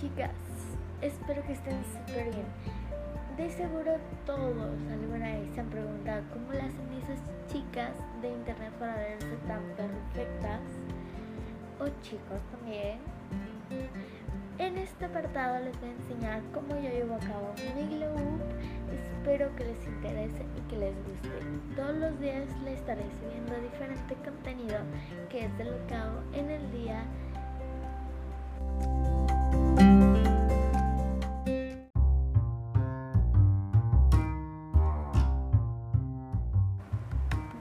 chicas, espero que estén súper bien. De seguro todos alguna vez se han preguntado cómo las hacen esas chicas de internet para verse tan perfectas, o chicos también. En este apartado les voy a enseñar cómo yo llevo a cabo mi glow. Espero que les interese y que les guste. Todos los días les estaré subiendo diferente contenido que es de lo que hago en el día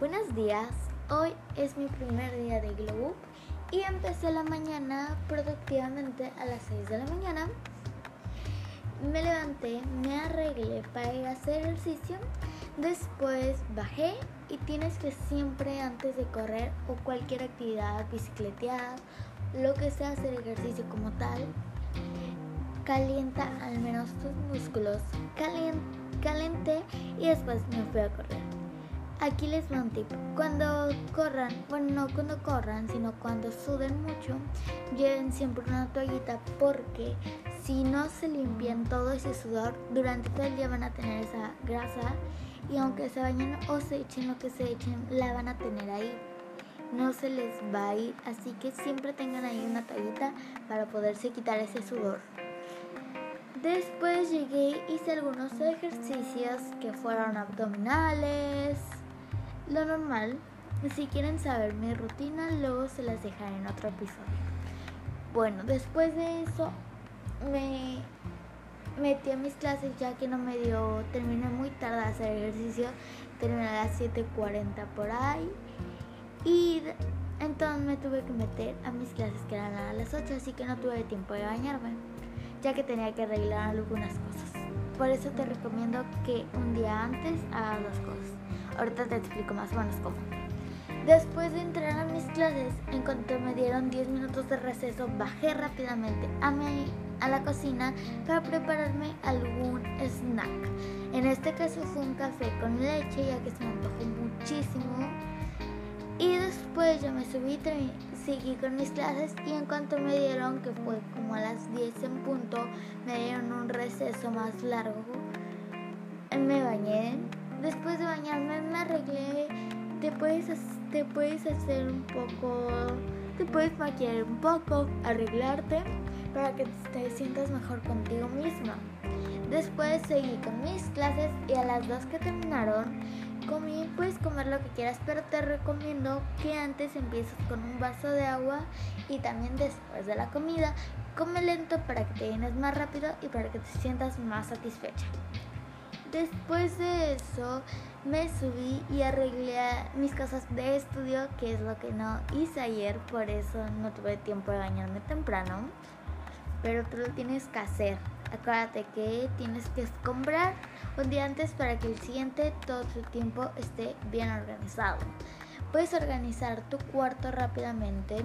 Buenos días, hoy es mi primer día de Glow y empecé la mañana productivamente a las 6 de la mañana. Me levanté, me arreglé para ir a hacer ejercicio, después bajé y tienes que siempre antes de correr o cualquier actividad, bicicletear, lo que sea hacer ejercicio como tal, calienta al menos tus músculos, calenté y después me fui a correr. Aquí les va un tip. Cuando corran, bueno, no cuando corran, sino cuando suden mucho, lleven siempre una toallita porque si no se limpian todo ese sudor, durante todo el día van a tener esa grasa y aunque se bañen o se echen lo que se echen, la van a tener ahí. No se les va a ir, así que siempre tengan ahí una toallita para poderse quitar ese sudor. Después llegué, hice algunos ejercicios que fueron abdominales, lo normal. Si quieren saber mi rutina, luego se las dejaré en otro episodio. Bueno, después de eso me metí a mis clases ya que no me dio, terminé muy tarde a hacer ejercicio, terminé a las 7.40 por ahí y entonces me tuve que meter a mis clases que eran a las 8, así que no tuve tiempo de bañarme, ya que tenía que arreglar algunas cosas. Por eso te recomiendo que un día antes hagas las cosas. Ahorita te explico más o menos cómo. Después de entrar a mis clases, en cuanto me dieron 10 minutos de receso, bajé rápidamente a, mi, a la cocina para prepararme algún snack. En este caso fue un café con leche, ya que se me antojó muchísimo. Y después yo me subí, seguí con mis clases y en cuanto me dieron, que fue como a las 10 en punto, me dieron un receso más largo. Me bañé, Después de bañarme me arreglé. Te puedes, te puedes hacer un poco, te puedes maquillar un poco, arreglarte para que te sientas mejor contigo misma. Después seguí con mis clases y a las dos que terminaron comí, puedes comer lo que quieras, pero te recomiendo que antes empieces con un vaso de agua y también después de la comida. Come lento para que te llenes más rápido y para que te sientas más satisfecha. Después de eso me subí y arreglé mis cosas de estudio, que es lo que no hice ayer, por eso no tuve tiempo de bañarme temprano. Pero tú lo tienes que hacer. Acuérdate que tienes que comprar un día antes para que el siguiente todo tu tiempo esté bien organizado. Puedes organizar tu cuarto rápidamente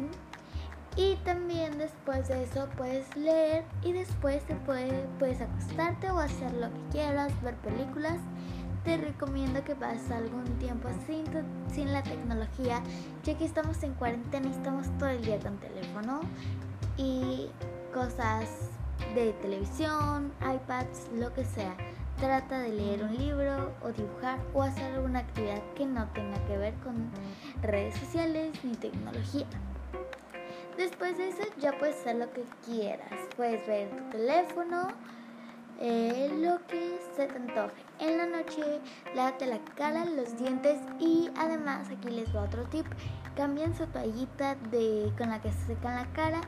y también después de eso puedes leer y después te puede, puedes acostarte o hacer lo que quieras, ver películas. Te recomiendo que pases algún tiempo sin, sin la tecnología, ya que estamos en cuarentena y estamos todo el día con teléfono y cosas de televisión, iPads, lo que sea. Trata de leer un libro o dibujar o hacer alguna actividad que no tenga que ver con redes sociales ni tecnología. Después de eso ya puedes hacer lo que quieras. Puedes ver tu teléfono, eh, lo que se te antoje. En la noche, lávate la cara, los dientes y además aquí les va otro tip. Cambien su toallita de, con la que se secan la cara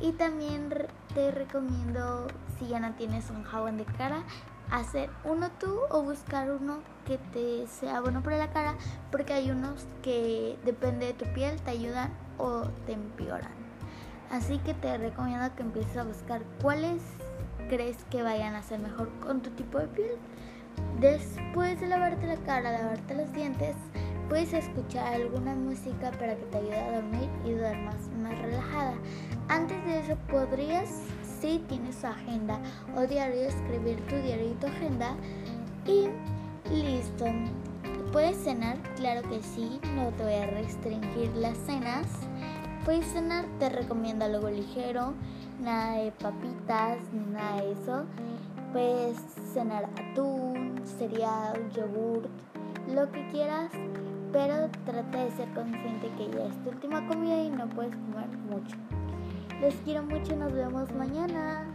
y también te recomiendo si ya no tienes un jabón de cara hacer uno tú o buscar uno que te sea bueno para la cara porque hay unos que depende de tu piel te ayudan o te empeoran. Así que te recomiendo que empieces a buscar cuáles crees que vayan a ser mejor con tu tipo de piel. Después de lavarte la cara, lavarte los dientes, puedes escuchar alguna música para que te ayude a dormir y duermas más relajada. Antes de eso podrías, si tienes agenda o diario, escribir tu diario y tu agenda y listo. ¿Puedes cenar? Claro que sí, no te voy a restringir las cenas Puedes cenar, te recomiendo algo ligero, nada de papitas nada de eso. Puedes cenar atún, cereal, yogurt, lo que quieras, pero trata de ser consciente que ya es tu última comida y no puedes comer mucho. Les quiero mucho, nos vemos mañana.